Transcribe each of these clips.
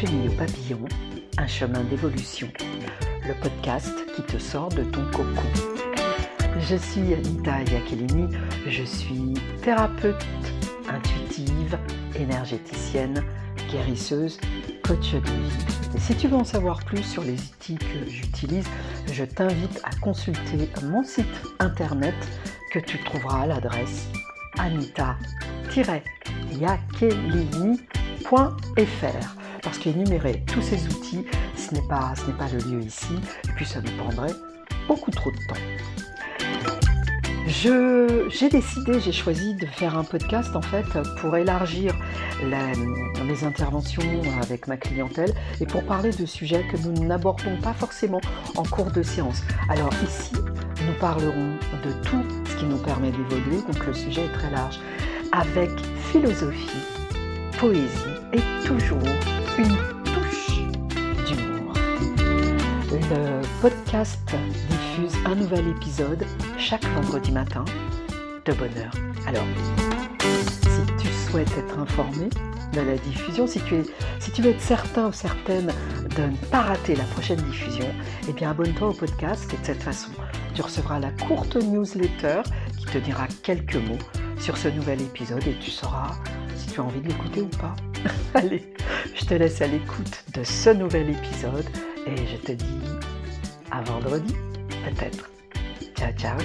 chenille au papillon, un chemin d'évolution. Le podcast qui te sort de ton cocon. Je suis Anita Iacchellini, je suis thérapeute intuitive, énergéticienne, guérisseuse, coach de vie. Si tu veux en savoir plus sur les outils que j'utilise, je t'invite à consulter mon site internet que tu trouveras à l'adresse anita-yakelini.fr parce qu'énumérer tous ces outils, ce n'est pas, ce pas le lieu ici, et puis ça nous prendrait beaucoup trop de temps. j'ai décidé, j'ai choisi de faire un podcast en fait pour élargir les interventions avec ma clientèle et pour parler de sujets que nous n'abordons pas forcément en cours de séance. Alors ici, nous parlerons de tout ce qui nous permet d'évoluer, donc le sujet est très large, avec philosophie, poésie et toujours une touche d'humour. Le podcast diffuse un nouvel épisode chaque vendredi matin de bonne heure. Alors, si tu souhaites être informé de la diffusion, si tu, es, si veux être certain ou certaine de ne pas rater la prochaine diffusion, eh bien abonne-toi au podcast et de cette façon, tu recevras la courte newsletter qui te dira quelques mots sur ce nouvel épisode et tu sauras si tu as envie de l'écouter ou pas. Allez, je te laisse à l'écoute de ce nouvel épisode et je te dis à vendredi, peut-être. Ciao, ciao.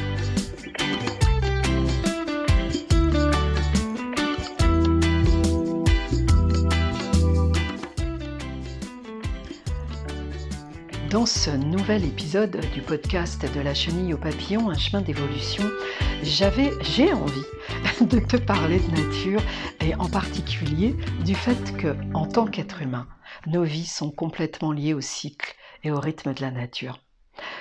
Dans ce nouvel épisode du podcast de la chenille au papillon, un chemin d'évolution, j'avais, j'ai envie de te parler de nature et en particulier du fait que, en tant qu'être humain, nos vies sont complètement liées au cycle et au rythme de la nature.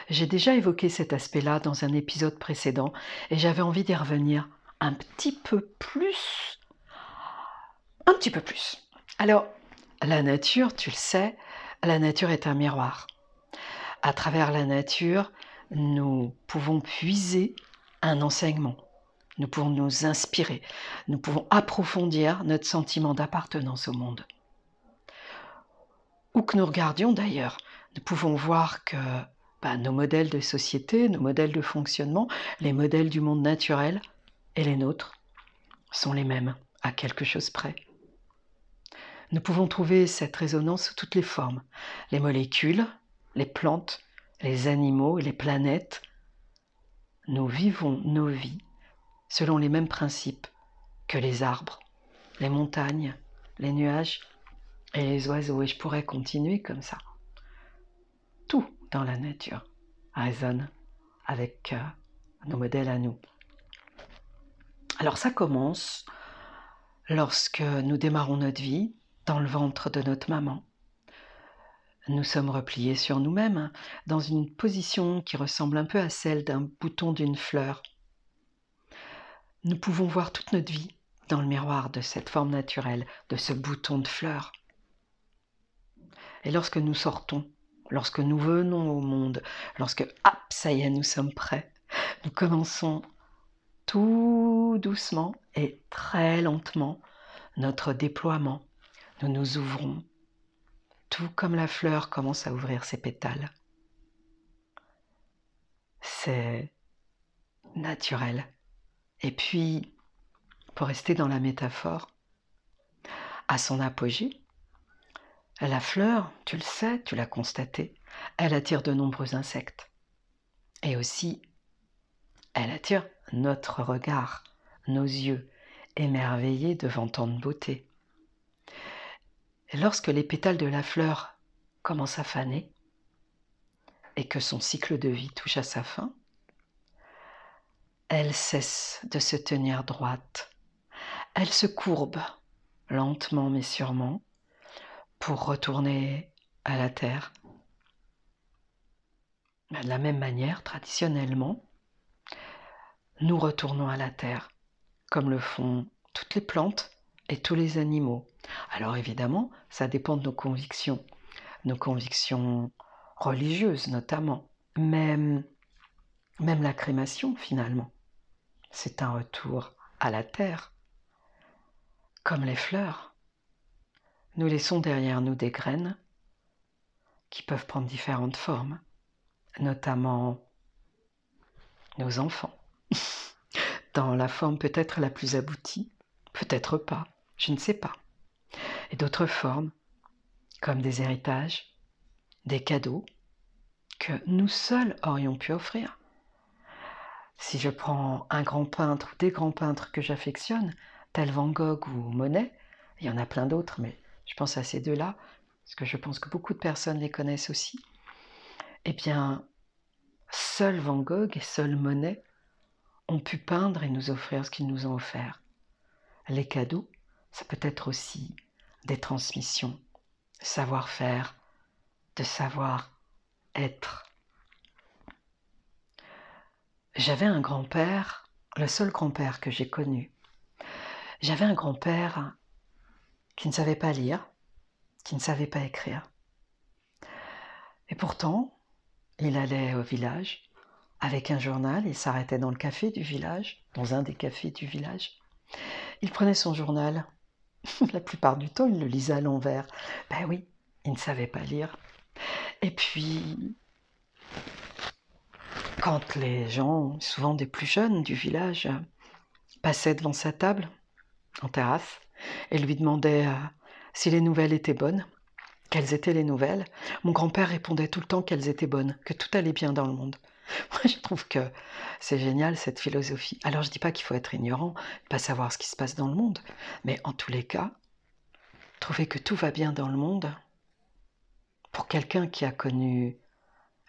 J'ai déjà évoqué cet aspect-là dans un épisode précédent et j'avais envie d'y revenir un petit peu plus. Un petit peu plus. Alors, la nature, tu le sais, la nature est un miroir à travers la nature, nous pouvons puiser un enseignement. Nous pouvons nous inspirer. Nous pouvons approfondir notre sentiment d'appartenance au monde. Où que nous regardions d'ailleurs, nous pouvons voir que bah, nos modèles de société, nos modèles de fonctionnement, les modèles du monde naturel et les nôtres sont les mêmes, à quelque chose près. Nous pouvons trouver cette résonance sous toutes les formes. Les molécules, les plantes, les animaux les planètes, nous vivons nos vies selon les mêmes principes que les arbres, les montagnes, les nuages et les oiseaux. Et je pourrais continuer comme ça. Tout dans la nature résonne avec euh, nos modèles à nous. Alors ça commence lorsque nous démarrons notre vie dans le ventre de notre maman nous sommes repliés sur nous-mêmes, dans une position qui ressemble un peu à celle d'un bouton d'une fleur. Nous pouvons voir toute notre vie dans le miroir de cette forme naturelle, de ce bouton de fleur. Et lorsque nous sortons, lorsque nous venons au monde, lorsque, hop, ça y est, nous sommes prêts, nous commençons tout doucement et très lentement notre déploiement. Nous nous ouvrons tout comme la fleur commence à ouvrir ses pétales. C'est naturel. Et puis, pour rester dans la métaphore, à son apogée, la fleur, tu le sais, tu l'as constaté, elle attire de nombreux insectes. Et aussi, elle attire notre regard, nos yeux, émerveillés devant tant de beauté. Lorsque les pétales de la fleur commencent à faner et que son cycle de vie touche à sa fin, elle cesse de se tenir droite. Elle se courbe lentement mais sûrement pour retourner à la terre. De la même manière, traditionnellement, nous retournons à la terre, comme le font toutes les plantes et tous les animaux. Alors évidemment, ça dépend de nos convictions, nos convictions religieuses notamment, même, la crémation finalement. C'est un retour à la terre, comme les fleurs. nous laissons derrière nous des graines qui peuvent prendre différentes formes, notamment nos enfants, dans la forme peut-être la plus aboutie, peut-être pas, je ne sais pas, et d'autres formes, comme des héritages, des cadeaux que nous seuls aurions pu offrir. Si je prends un grand peintre ou des grands peintres que j'affectionne, tel Van Gogh ou Monet, il y en a plein d'autres, mais je pense à ces deux-là, parce que je pense que beaucoup de personnes les connaissent aussi, eh bien, seul Van Gogh et seul Monet ont pu peindre et nous offrir ce qu'ils nous ont offert. Les cadeaux, ça peut être aussi des transmissions, savoir-faire, de savoir être. J'avais un grand-père, le seul grand-père que j'ai connu. J'avais un grand-père qui ne savait pas lire, qui ne savait pas écrire. Et pourtant, il allait au village avec un journal, il s'arrêtait dans le café du village, dans un des cafés du village. Il prenait son journal. La plupart du temps, il le lisait à l'envers. Ben oui, il ne savait pas lire. Et puis, quand les gens, souvent des plus jeunes du village, passaient devant sa table, en terrasse, et lui demandaient euh, si les nouvelles étaient bonnes, quelles étaient les nouvelles, mon grand-père répondait tout le temps qu'elles étaient bonnes, que tout allait bien dans le monde. Moi, je trouve que c'est génial cette philosophie. Alors, je ne dis pas qu'il faut être ignorant, pas savoir ce qui se passe dans le monde, mais en tous les cas, trouver que tout va bien dans le monde, pour quelqu'un qui a connu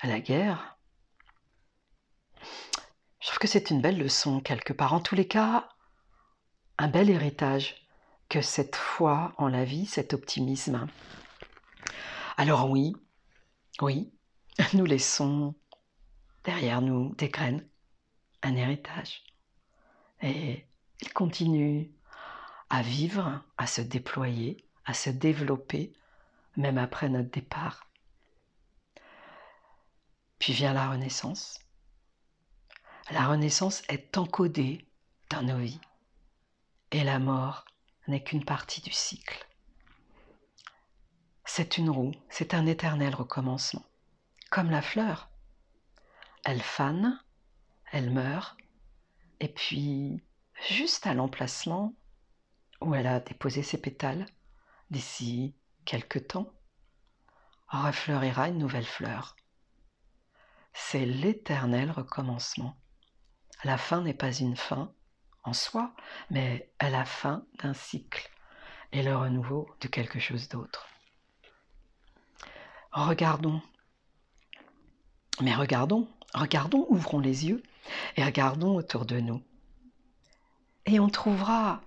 la guerre, je trouve que c'est une belle leçon quelque part. En tous les cas, un bel héritage que cette foi en la vie, cet optimisme. Alors oui, oui, nous laissons derrière nous des graines, un héritage. Et il continue à vivre, à se déployer, à se développer, même après notre départ. Puis vient la Renaissance. La Renaissance est encodée dans nos vies. Et la mort n'est qu'une partie du cycle. C'est une roue, c'est un éternel recommencement. Comme la fleur. Elle fane, elle meurt, et puis, juste à l'emplacement où elle a déposé ses pétales, d'ici quelque temps, refleurira une nouvelle fleur. C'est l'éternel recommencement. La fin n'est pas une fin en soi, mais à la fin d'un cycle et le renouveau de quelque chose d'autre. Regardons, mais regardons, regardons, ouvrons les yeux et regardons autour de nous. Et on trouvera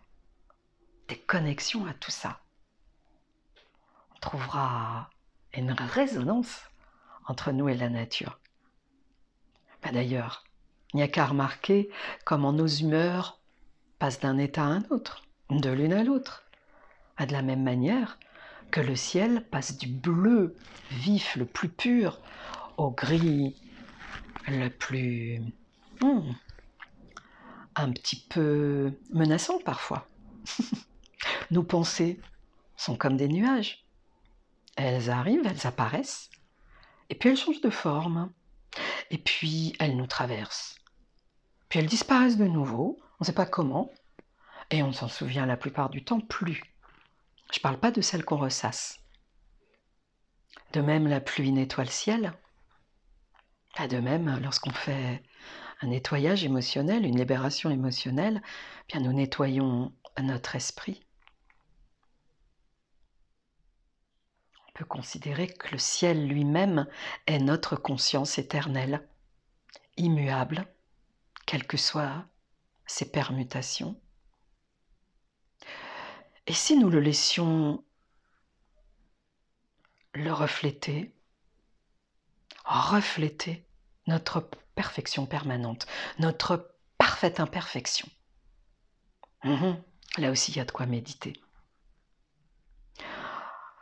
des connexions à tout ça trouvera une résonance entre nous et la nature. Bah, d'ailleurs, il n'y a qu'à remarquer comment nos humeurs passent d'un état à un autre, de l'une à l'autre. De la même manière que le ciel passe du bleu vif, le plus pur, au gris le plus... Hmm, un petit peu menaçant parfois. Nos pensées sont comme des nuages. Elles arrivent, elles apparaissent, et puis elles changent de forme, et puis elles nous traversent. Elles disparaissent de nouveau, on ne sait pas comment, et on s'en souvient la plupart du temps plus. Je ne parle pas de celles qu'on ressasse. De même, la pluie nettoie le ciel. de même, lorsqu'on fait un nettoyage émotionnel, une libération émotionnelle, eh bien nous nettoyons notre esprit. peut considérer que le ciel lui-même est notre conscience éternelle, immuable, quelles que soient ses permutations. Et si nous le laissions le refléter, refléter notre perfection permanente, notre parfaite imperfection. Mhm. Là aussi, il y a de quoi méditer.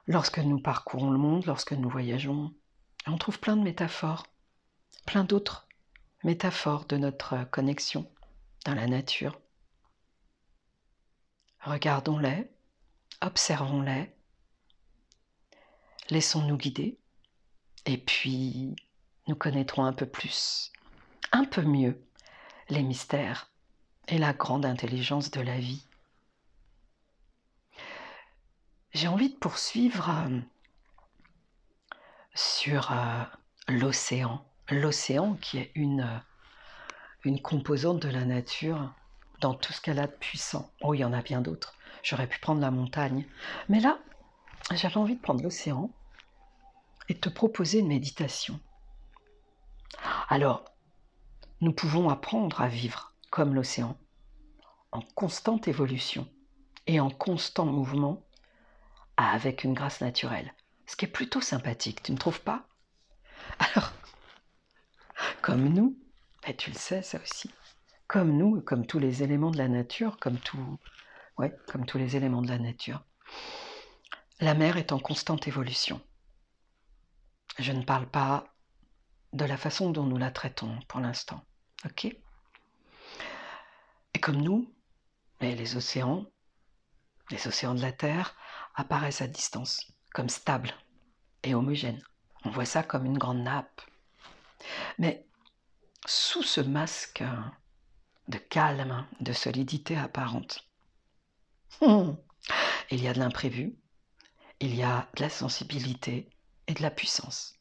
Lorsque nous parcourons le monde, lorsque nous voyageons, on trouve plein de métaphores, plein d'autres métaphores de notre connexion dans la nature. Regardons-les, observons-les, laissons-nous guider et puis nous connaîtrons un peu plus, un peu mieux les mystères et la grande intelligence de la vie. J'ai envie de poursuivre euh, sur euh, l'océan. L'océan qui est une, euh, une composante de la nature dans tout ce qu'elle a de puissant. Oh, il y en a bien d'autres. J'aurais pu prendre la montagne. Mais là, j'avais envie de prendre l'océan et de te proposer une méditation. Alors, nous pouvons apprendre à vivre comme l'océan, en constante évolution et en constant mouvement avec une grâce naturelle. Ce qui est plutôt sympathique, tu ne trouves pas? Alors, comme nous, et tu le sais ça aussi, comme nous, comme tous les éléments de la nature, comme, tout, ouais, comme tous les éléments de la nature, la mer est en constante évolution. Je ne parle pas de la façon dont nous la traitons pour l'instant. OK? Et comme nous, les océans, les océans de la Terre, apparaissent à distance, comme stables et homogènes. On voit ça comme une grande nappe. Mais sous ce masque de calme, de solidité apparente, hmm, il y a de l'imprévu, il y a de la sensibilité et de la puissance.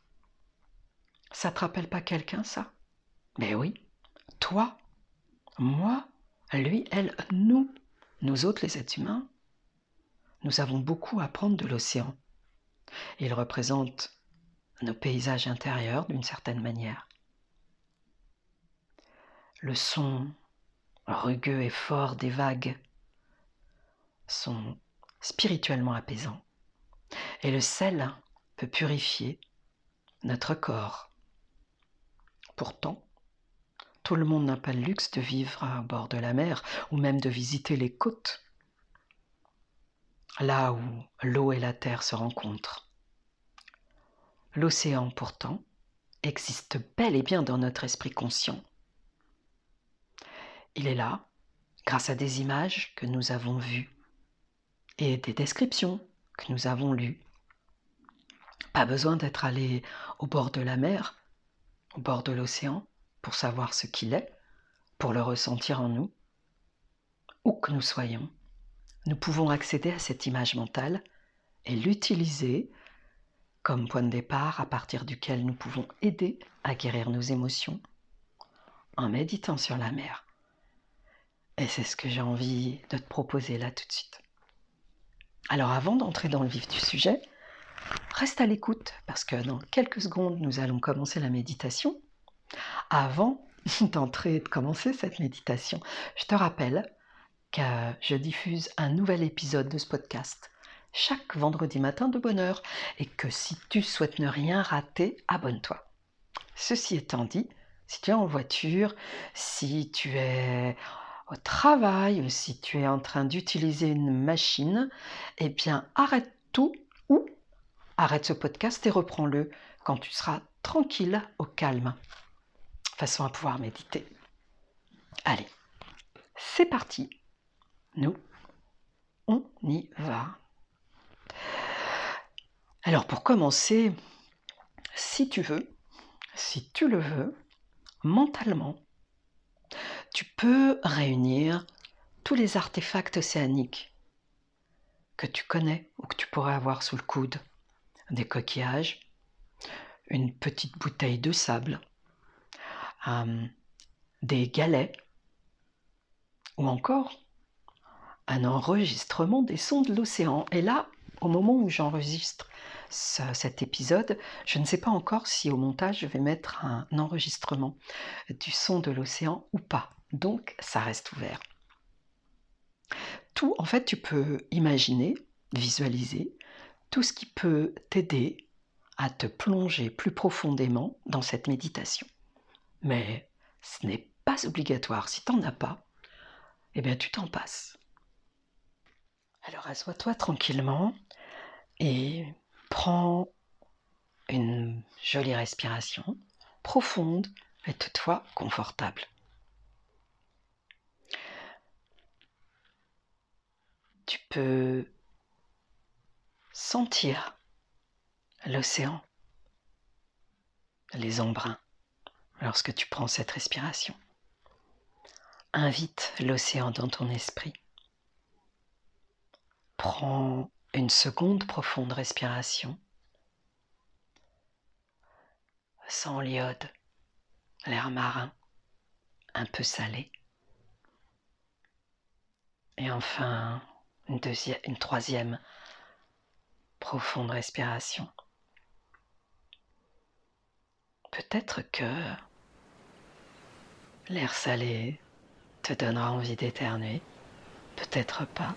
Ça te rappelle pas quelqu'un, ça? Mais oui, toi, moi, lui, elle, nous, nous autres les êtres humains, nous avons beaucoup à prendre de l'océan. Il représente nos paysages intérieurs d'une certaine manière. Le son rugueux et fort des vagues sont spirituellement apaisants. Et le sel peut purifier notre corps. Pourtant, tout le monde n'a pas le luxe de vivre à bord de la mer ou même de visiter les côtes là où l'eau et la terre se rencontrent. L'océan, pourtant, existe bel et bien dans notre esprit conscient. Il est là, grâce à des images que nous avons vues et des descriptions que nous avons lues. Pas besoin d'être allé au bord de la mer, au bord de l'océan, pour savoir ce qu'il est, pour le ressentir en nous, où que nous soyons nous pouvons accéder à cette image mentale et l'utiliser comme point de départ à partir duquel nous pouvons aider à guérir nos émotions en méditant sur la mer. Et c'est ce que j'ai envie de te proposer là tout de suite. Alors avant d'entrer dans le vif du sujet, reste à l'écoute parce que dans quelques secondes, nous allons commencer la méditation. Avant d'entrer et de commencer cette méditation, je te rappelle que je diffuse un nouvel épisode de ce podcast chaque vendredi matin de bonne heure et que si tu souhaites ne rien rater, abonne-toi. Ceci étant dit, si tu es en voiture, si tu es au travail ou si tu es en train d'utiliser une machine, eh bien arrête tout ou arrête ce podcast et reprends-le quand tu seras tranquille, au calme, façon à pouvoir méditer. Allez, c'est parti nous, on y va. Alors pour commencer, si tu veux, si tu le veux, mentalement, tu peux réunir tous les artefacts océaniques que tu connais ou que tu pourrais avoir sous le coude. Des coquillages, une petite bouteille de sable, euh, des galets, ou encore un enregistrement des sons de l'océan. Et là, au moment où j'enregistre cet épisode, je ne sais pas encore si au montage je vais mettre un enregistrement du son de l'océan ou pas. Donc ça reste ouvert. Tout, en fait, tu peux imaginer, visualiser tout ce qui peut t'aider à te plonger plus profondément dans cette méditation. Mais ce n'est pas obligatoire. Si tu n'en as pas, eh bien tu t'en passes. Alors assois-toi tranquillement et prends une jolie respiration profonde et toutefois confortable. Tu peux sentir l'océan, les embruns, lorsque tu prends cette respiration. Invite l'océan dans ton esprit. Prends une seconde profonde respiration sans l'iode, l'air marin, un peu salé. Et enfin, une, deuxième, une troisième profonde respiration. Peut-être que l'air salé te donnera envie d'éternuer, peut-être pas.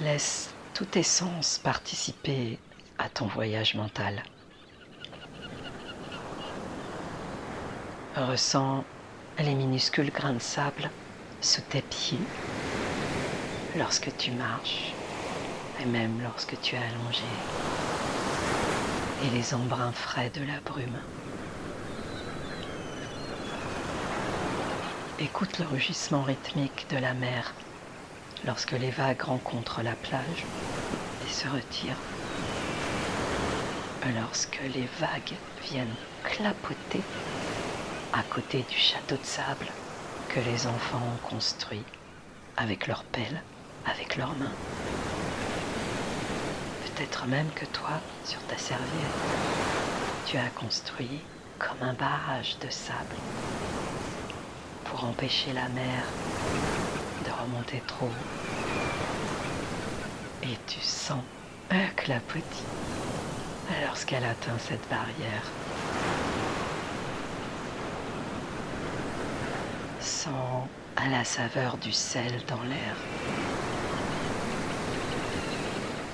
Laisse tous tes sens participer à ton voyage mental. Ressens les minuscules grains de sable sous tes pieds lorsque tu marches et même lorsque tu es allongé et les embruns frais de la brume. Écoute le rugissement rythmique de la mer lorsque les vagues rencontrent la plage et se retirent. Lorsque les vagues viennent clapoter à côté du château de sable que les enfants ont construit avec leurs pelles, avec leurs mains. Peut-être même que toi, sur ta serviette, tu as construit comme un barrage de sable pour empêcher la mer de remonter trop Tu sens un clapotis lorsqu'elle atteint cette barrière. Sens à la saveur du sel dans l'air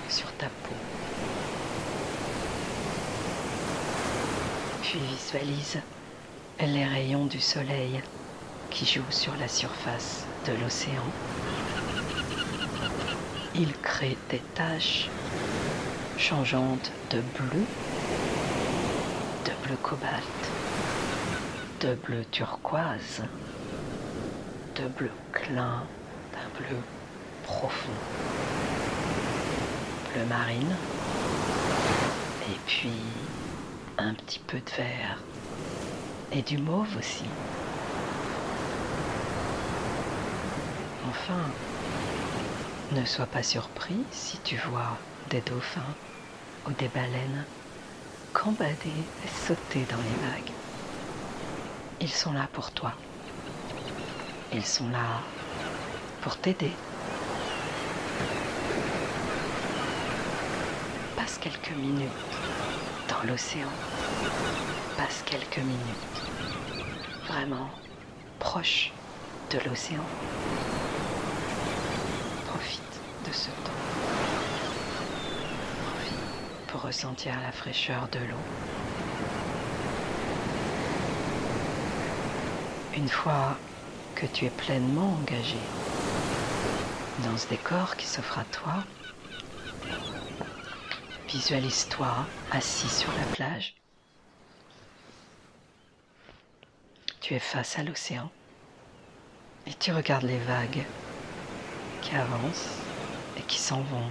sur ta peau. Puis visualise les rayons du soleil qui jouent sur la surface de l'océan. Ils créent des taches changeantes de bleu, de bleu cobalt, de bleu turquoise, de bleu clin, d'un bleu profond, bleu marine, et puis un petit peu de vert et du mauve aussi. Enfin, ne sois pas surpris si tu vois des dauphins ou des baleines cambader et sauter dans les vagues. Ils sont là pour toi. Ils sont là pour t'aider. Passe quelques minutes dans l'océan. Passe quelques minutes vraiment proche de l'océan. Ce temps pour ressentir la fraîcheur de l'eau. Une fois que tu es pleinement engagé dans ce décor qui s'offre à toi, visualise-toi assis sur la plage. Tu es face à l'océan et tu regardes les vagues qui avancent et qui s'en vont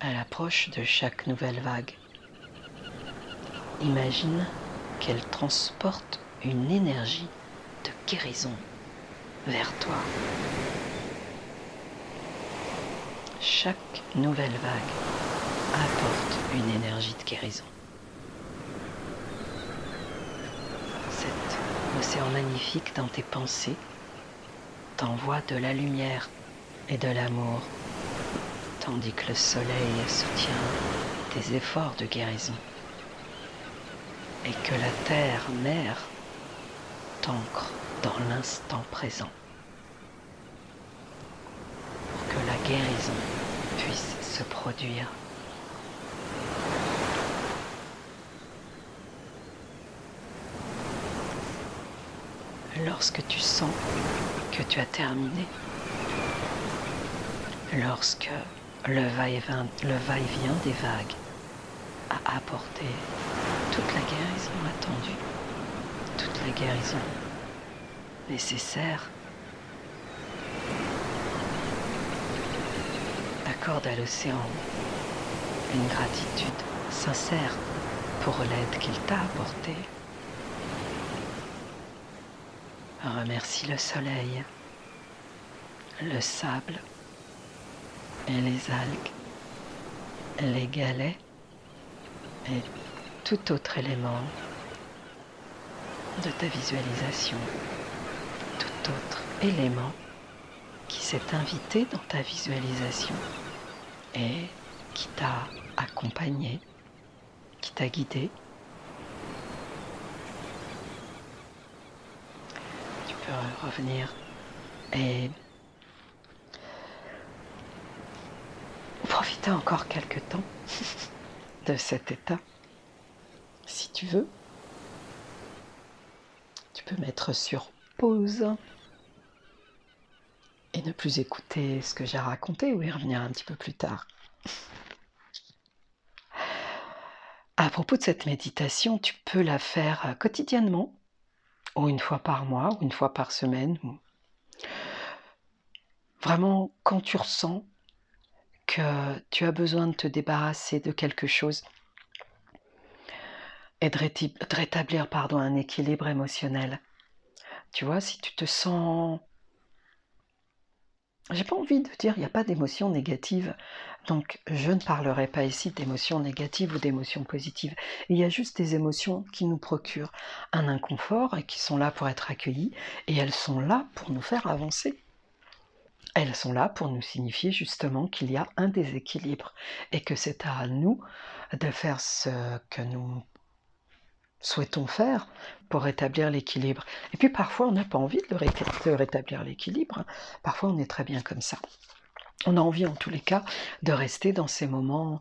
à l'approche de chaque nouvelle vague. Imagine qu'elle transporte une énergie de guérison vers toi. Chaque nouvelle vague apporte une énergie de guérison. Cet océan magnifique dans tes pensées t'envoie de la lumière et de l'amour tandis que le soleil soutient tes efforts de guérison et que la terre mère t'ancre dans l'instant présent pour que la guérison puisse se produire. Lorsque tu sens que tu as terminé, lorsque le va-et-vient des vagues a apporté toute la guérison attendue, toute la guérison nécessaire. accorde à l'océan une gratitude sincère pour l'aide qu'il t'a apportée. Remercie le soleil, le sable les algues, les galets et tout autre élément de ta visualisation, tout autre élément qui s'est invité dans ta visualisation et qui t'a accompagné, qui t'a guidé. Tu peux revenir et profiter encore quelque temps de cet état, si tu veux. Tu peux mettre sur pause et ne plus écouter ce que j'ai raconté ou y revenir un petit peu plus tard. À propos de cette méditation, tu peux la faire quotidiennement, ou une fois par mois, ou une fois par semaine. Vraiment, quand tu ressens que tu as besoin de te débarrasser de quelque chose et de rétablir pardon, un équilibre émotionnel. Tu vois, si tu te sens j'ai pas envie de dire il n'y a pas d'émotions négatives, donc je ne parlerai pas ici d'émotions négatives ou d'émotions positives. Il y a juste des émotions qui nous procurent un inconfort et qui sont là pour être accueillies et elles sont là pour nous faire avancer. Elles sont là pour nous signifier justement qu'il y a un déséquilibre et que c'est à nous de faire ce que nous souhaitons faire pour rétablir l'équilibre. Et puis parfois, on n'a pas envie de, rétablir l'équilibre. Parfois, on est très bien comme ça. On a envie, en tous les cas, de rester dans ces moments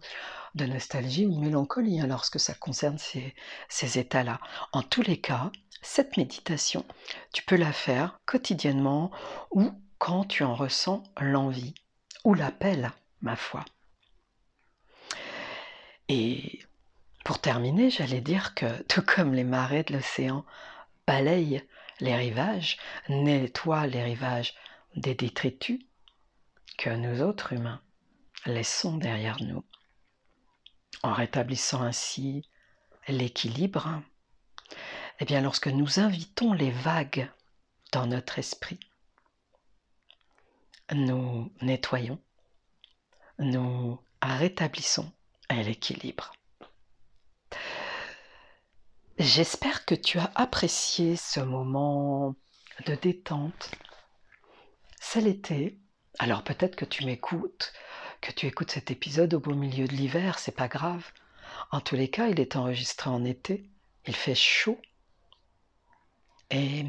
de nostalgie ou de mélancolie hein, lorsque ça concerne ces états-là. En tous les cas, cette méditation, tu peux la faire quotidiennement ou quand tu en ressens l'envie ou l'appel, ma foi. Et pour terminer, j'allais dire que tout comme les marées de l'océan balayent les rivages, nettoient les rivages des détritus que nous autres humains laissons derrière nous, en rétablissant ainsi l'équilibre, eh bien lorsque nous invitons les vagues dans notre esprit, nous nettoyons, nous rétablissons l'équilibre. J'espère que tu as apprécié ce moment de détente. C'est l'été. Alors peut-être que tu m'écoutes, que tu écoutes cet épisode au beau milieu de l'hiver, c'est pas grave. En tous les cas, il est enregistré en été. Il fait chaud. Et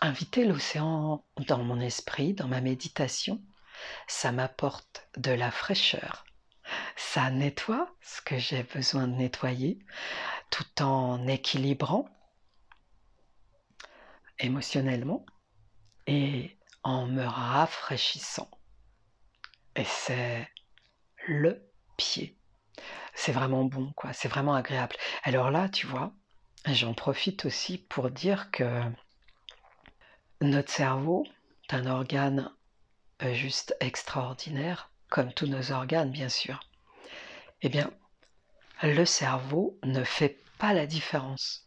inviter l'océan dans mon esprit, dans ma méditation, ça m'apporte de la fraîcheur. Ça nettoie ce que j'ai besoin de nettoyer tout en équilibrant émotionnellement et en me rafraîchissant. Et c'est le pied. C'est vraiment bon, quoi. C'est vraiment agréable. Alors là, tu vois, j'en profite aussi pour dire que notre cerveau est un organe euh, juste extraordinaire, comme tous nos organes, bien sûr. Eh bien, le cerveau ne fait pas la différence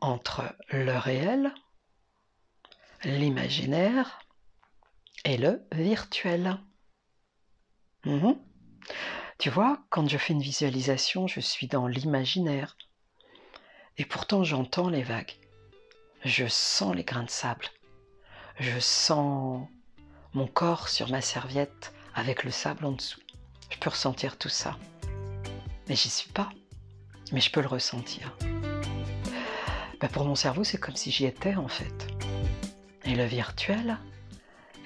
entre le réel, l'imaginaire et le virtuel. Mhm. Tu vois, quand je fais une visualisation, je suis dans l'imaginaire. Et pourtant, j'entends les vagues. Je sens les grains de sable. Je sens mon corps sur ma serviette avec le sable en dessous. Je peux ressentir tout ça. Mais j'y suis pas. Mais je peux le ressentir. Ben, pour mon cerveau, c'est comme si j'y étais en fait. Et le virtuel,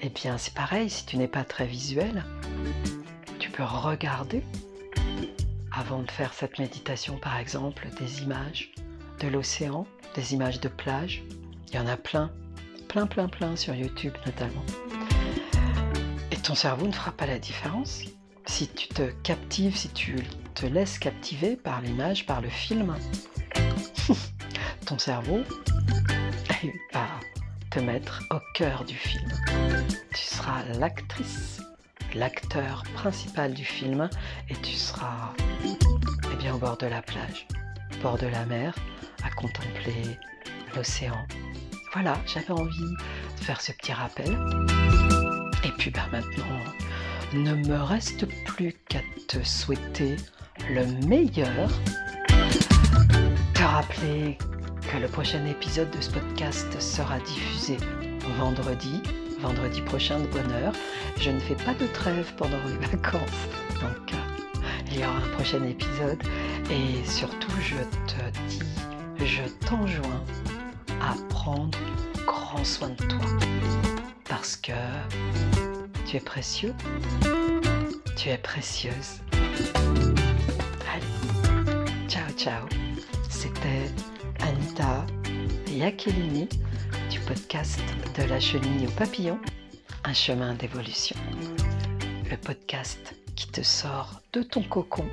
eh bien c'est pareil, si tu n'es pas très visuel, tu peux regarder avant de faire cette méditation par exemple des images de l'océan, des images de plage. Il y en a plein, plein, plein, plein sur YouTube notamment. Et ton cerveau ne fera pas la différence si tu te captives, si tu te laisses captiver par l'image, par le film, ton cerveau va te mettre au cœur du film. Tu seras l'actrice, l'acteur principal du film et tu seras eh bien, au bord de la plage, au bord de la mer, à contempler l'océan. Voilà, j'avais envie de faire ce petit rappel. Et puis ben, maintenant, ne me reste plus qu'à te souhaiter le meilleur. Te rappeler que le prochain épisode de ce podcast sera diffusé vendredi, vendredi prochain de bonne heure. Je ne fais pas de trêve pendant les vacances, donc euh, il y aura un prochain épisode. Et surtout, je te dis, je t'enjoins à prendre grand soin de toi. Parce que tu es précieux, tu es précieuse. Allez, ciao ciao. C'était Anita Yakelini du podcast de la chenille au papillon, un chemin d'évolution. Le podcast qui te sort de ton cocon